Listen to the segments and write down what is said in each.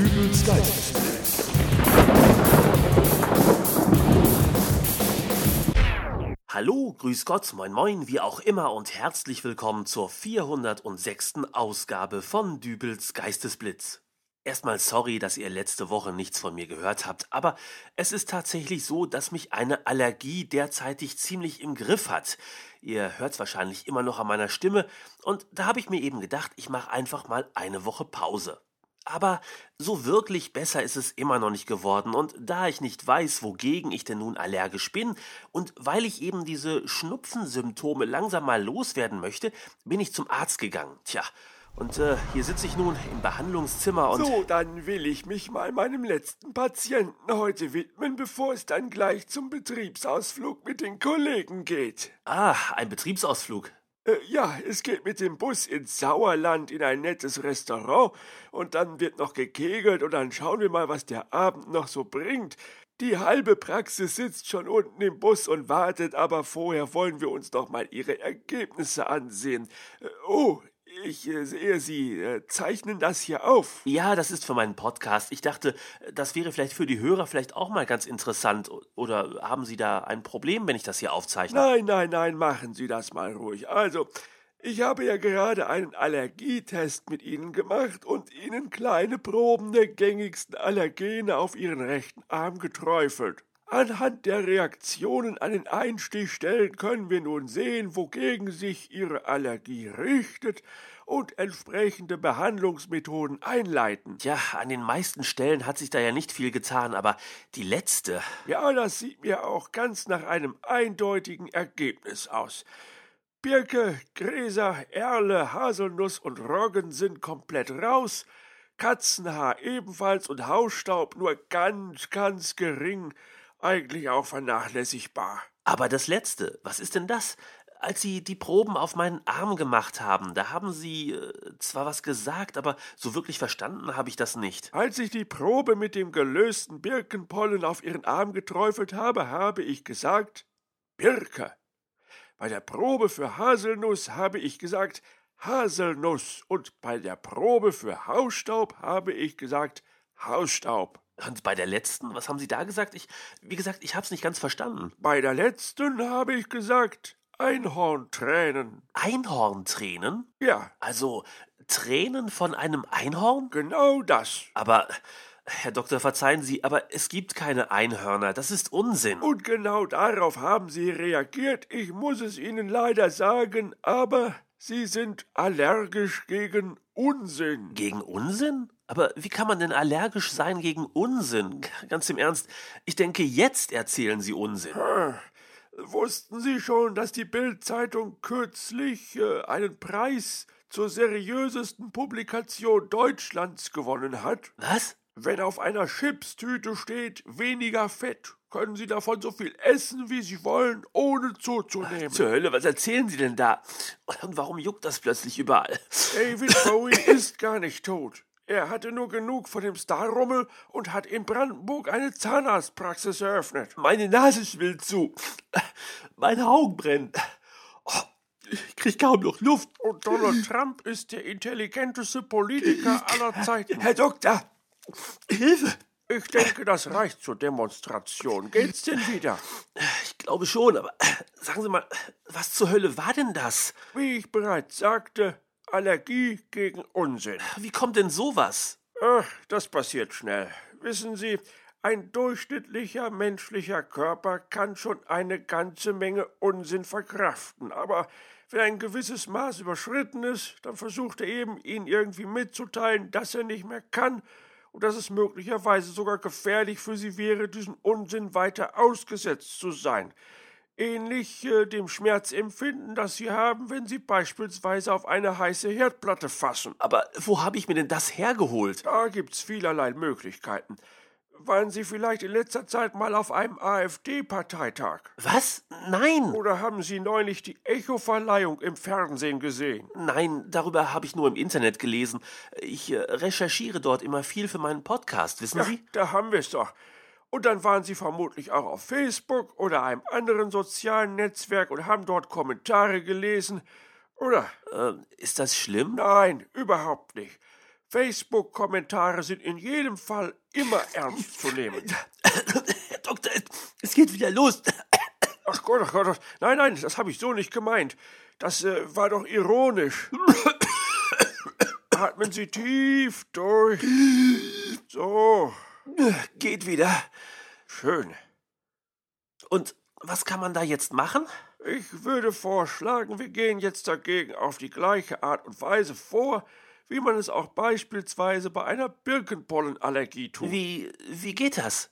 Dübels Geistesblitz. Hallo, grüß Gott, moin moin, wie auch immer und herzlich willkommen zur 406. Ausgabe von Dübels Geistesblitz. Erstmal sorry, dass ihr letzte Woche nichts von mir gehört habt, aber es ist tatsächlich so, dass mich eine Allergie derzeitig ziemlich im Griff hat. Ihr hört's wahrscheinlich immer noch an meiner Stimme und da habe ich mir eben gedacht, ich mache einfach mal eine Woche Pause. Aber so wirklich besser ist es immer noch nicht geworden und da ich nicht weiß, wogegen ich denn nun allergisch bin und weil ich eben diese Schnupfensymptome langsam mal loswerden möchte, bin ich zum Arzt gegangen. Tja, und äh, hier sitze ich nun im Behandlungszimmer und. So, dann will ich mich mal meinem letzten Patienten heute widmen, bevor es dann gleich zum Betriebsausflug mit den Kollegen geht. Ah, ein Betriebsausflug. Äh, ja, es geht mit dem Bus ins Sauerland in ein nettes Restaurant und dann wird noch gekegelt und dann schauen wir mal, was der Abend noch so bringt. Die halbe Praxis sitzt schon unten im Bus und wartet, aber vorher wollen wir uns noch mal ihre Ergebnisse ansehen. Äh, Oh, ich äh, sehe, Sie äh, zeichnen das hier auf. Ja, das ist für meinen Podcast. Ich dachte, das wäre vielleicht für die Hörer vielleicht auch mal ganz interessant. Oder haben Sie da ein Problem, wenn ich das hier aufzeichne? Nein, nein, nein, machen Sie das mal ruhig. Also, ich habe ja gerade einen Allergietest mit Ihnen gemacht und Ihnen kleine Proben der gängigsten Allergene auf Ihren rechten Arm geträufelt. Anhand der Reaktionen an den Einstichstellen können wir nun sehen, wogegen sich Ihre Allergie richtet und entsprechende Behandlungsmethoden einleiten. Tja, an den meisten Stellen hat sich da ja nicht viel getan, aber die letzte. Ja, das sieht mir auch ganz nach einem eindeutigen Ergebnis aus. Birke, Gräser, Erle, Haselnuss und Roggen sind komplett raus, Katzenhaar ebenfalls und Hausstaub nur ganz, ganz gering, eigentlich auch vernachlässigbar. Aber das letzte, was ist denn das? Als Sie die Proben auf meinen Arm gemacht haben, da haben Sie äh, zwar was gesagt, aber so wirklich verstanden habe ich das nicht. Als ich die Probe mit dem gelösten Birkenpollen auf ihren Arm geträufelt habe, habe ich gesagt Birke. Bei der Probe für Haselnuss habe ich gesagt Haselnuss und bei der Probe für Hausstaub habe ich gesagt Hausstaub. Und bei der letzten, was haben Sie da gesagt? Ich, wie gesagt, ich habe es nicht ganz verstanden. Bei der letzten habe ich gesagt Einhorntränen. Einhorntränen? Ja, Also Tränen von einem Einhorn? genau das. Aber, Herr Doktor, verzeihen Sie, aber es gibt keine Einhörner. Das ist Unsinn. Und genau darauf haben Sie reagiert. Ich muss es Ihnen leider sagen, aber Sie sind allergisch gegen Unsinn. Gegen Unsinn? Aber wie kann man denn allergisch sein gegen Unsinn? Ganz im Ernst, ich denke, jetzt erzählen Sie Unsinn. Wussten Sie schon, dass die Bild-Zeitung kürzlich äh, einen Preis zur seriösesten Publikation Deutschlands gewonnen hat? Was? Wenn auf einer Chipstüte steht weniger Fett, können Sie davon so viel essen, wie Sie wollen, ohne zuzunehmen. Zur Hölle, was erzählen Sie denn da? Und warum juckt das plötzlich überall? David Bowie ist gar nicht tot. Er hatte nur genug von dem Starrummel und hat in Brandenburg eine Zahnarztpraxis eröffnet. Meine Nase schwillt zu. Meine Augen brennen. Oh, ich krieg kaum noch Luft. Und Donald Trump ist der intelligenteste Politiker aller Zeiten. Herr Doktor, Hilfe! Ich denke, das reicht zur Demonstration. Geht's denn wieder? Ich glaube schon, aber sagen Sie mal, was zur Hölle war denn das? Wie ich bereits sagte, Allergie gegen Unsinn. Wie kommt denn sowas? Ach, das passiert schnell. Wissen Sie, ein durchschnittlicher menschlicher Körper kann schon eine ganze Menge Unsinn verkraften, aber wenn ein gewisses Maß überschritten ist, dann versucht er eben, Ihnen irgendwie mitzuteilen, dass er nicht mehr kann und dass es möglicherweise sogar gefährlich für Sie wäre, diesen Unsinn weiter ausgesetzt zu sein. Ähnlich äh, dem Schmerzempfinden, das Sie haben, wenn Sie beispielsweise auf eine heiße Herdplatte fassen. Aber wo habe ich mir denn das hergeholt? Da gibt's vielerlei Möglichkeiten. Waren Sie vielleicht in letzter Zeit mal auf einem AfD-Parteitag? Was? Nein! Oder haben Sie neulich die Echo-Verleihung im Fernsehen gesehen? Nein, darüber habe ich nur im Internet gelesen. Ich äh, recherchiere dort immer viel für meinen Podcast, wissen Ja, Sie? da haben wir's doch. Und dann waren Sie vermutlich auch auf Facebook oder einem anderen sozialen Netzwerk und haben dort Kommentare gelesen. Oder? Äh, ist das schlimm? Nein, überhaupt nicht. Facebook-Kommentare sind in jedem Fall immer ernst zu nehmen. Herr Doktor, es geht wieder los. Ach Gott, ach Gott, nein, nein, das habe ich so nicht gemeint. Das äh, war doch ironisch. Atmen Sie tief durch. So. Geht wieder. Schön. Und was kann man da jetzt machen? Ich würde vorschlagen, wir gehen jetzt dagegen auf die gleiche Art und Weise vor, wie man es auch beispielsweise bei einer Birkenpollenallergie tut. Wie, wie geht das?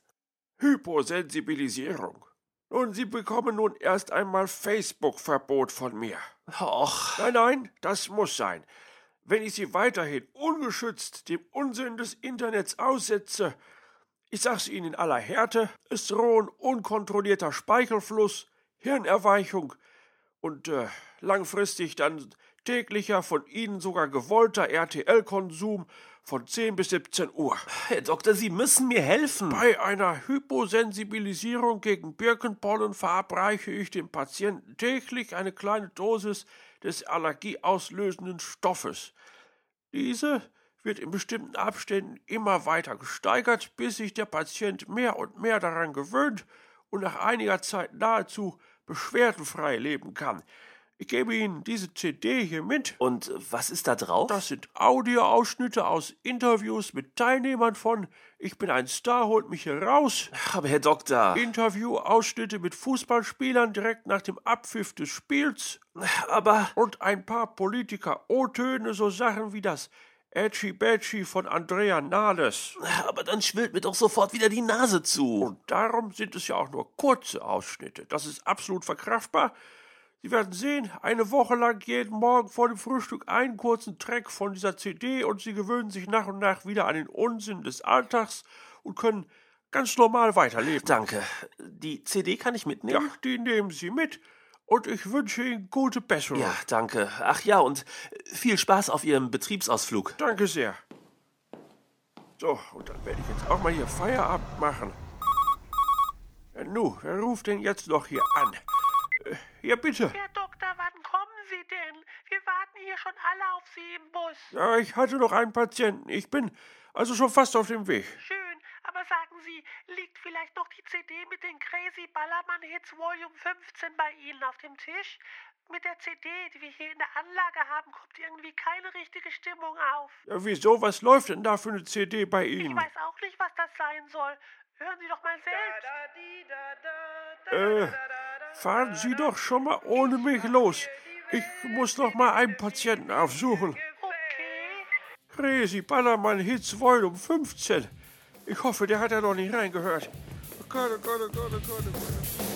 Hyposensibilisierung. Nun, Sie bekommen nun erst einmal Facebook-Verbot von mir. Och. Nein, nein, das muss sein. Wenn ich Sie weiterhin ungeschützt dem Unsinn des Internets aussetze, ich sag's Ihnen in aller Härte, es drohen unkontrollierter Speichelfluss, Hirnerweichung und äh, langfristig dann täglicher von Ihnen sogar gewollter RTL-Konsum von 10 bis 17 Uhr. Herr Doktor, Sie müssen mir helfen. Bei einer Hyposensibilisierung gegen Birkenpollen verabreiche ich dem Patienten täglich eine kleine Dosis des allergieauslösenden Stoffes. Diese wird in bestimmten Abständen immer weiter gesteigert, bis sich der Patient mehr und mehr daran gewöhnt und nach einiger Zeit nahezu beschwerdenfrei leben kann. Ich gebe Ihnen diese CD hier mit. Und was ist da drauf? Das sind Audioausschnitte aus Interviews mit Teilnehmern von Ich bin ein Star, holt mich hier raus. Aber Herr Doktor. Interviewausschnitte mit Fußballspielern direkt nach dem Abpfiff des Spiels. Aber. Und ein paar Politiker-O-Töne, so Sachen wie das Edgy Badgy von Andrea Nahles. Aber dann schwillt mir doch sofort wieder die Nase zu. Und darum sind es ja auch nur kurze Ausschnitte. Das ist absolut verkraftbar. Sie werden sehen, eine Woche lang jeden Morgen vor dem Frühstück einen kurzen Track von dieser CD und Sie gewöhnen sich nach und nach wieder an den Unsinn des Alltags und können ganz normal weiterleben. Danke. Die CD kann ich mitnehmen? Ja, die nehmen Sie mit und ich wünsche Ihnen gute Besserung. Ja, danke. Ach ja, und viel Spaß auf Ihrem Betriebsausflug. Danke sehr. So, und dann werde ich jetzt auch mal hier Feierabend machen. Ja, nu, wer ruft denn jetzt noch hier an? Äh, ja, bitte. Herr Doktor, wann kommen Sie denn? Wir warten hier schon alle auf Sie im Bus. Ja, ich hatte noch einen Patienten. Ich bin also schon fast auf dem Weg. Schön, aber sagen Sie, liegt vielleicht noch die CD mit den Crazy Ballermann Hits Volume 15 bei Ihnen auf dem Tisch? Mit der CD, die wir hier in der Anlage haben, kommt irgendwie keine richtige Stimmung auf. Ja, wieso? Was läuft denn da für eine CD bei Ich Ihnen? weiß auch nicht, was das sein soll. Hören Sie doch mal selbst. Äh, fahren Sie doch schon mal ohne mich los. Ich muss noch mal einen Patienten aufsuchen. Okay. Crazy Ballermann Hits Volume 15. Ich hoffe, der hat ja noch nicht reingehört. Oh Gott, oh Gott, oh Gott, oh Gott, oh Gott.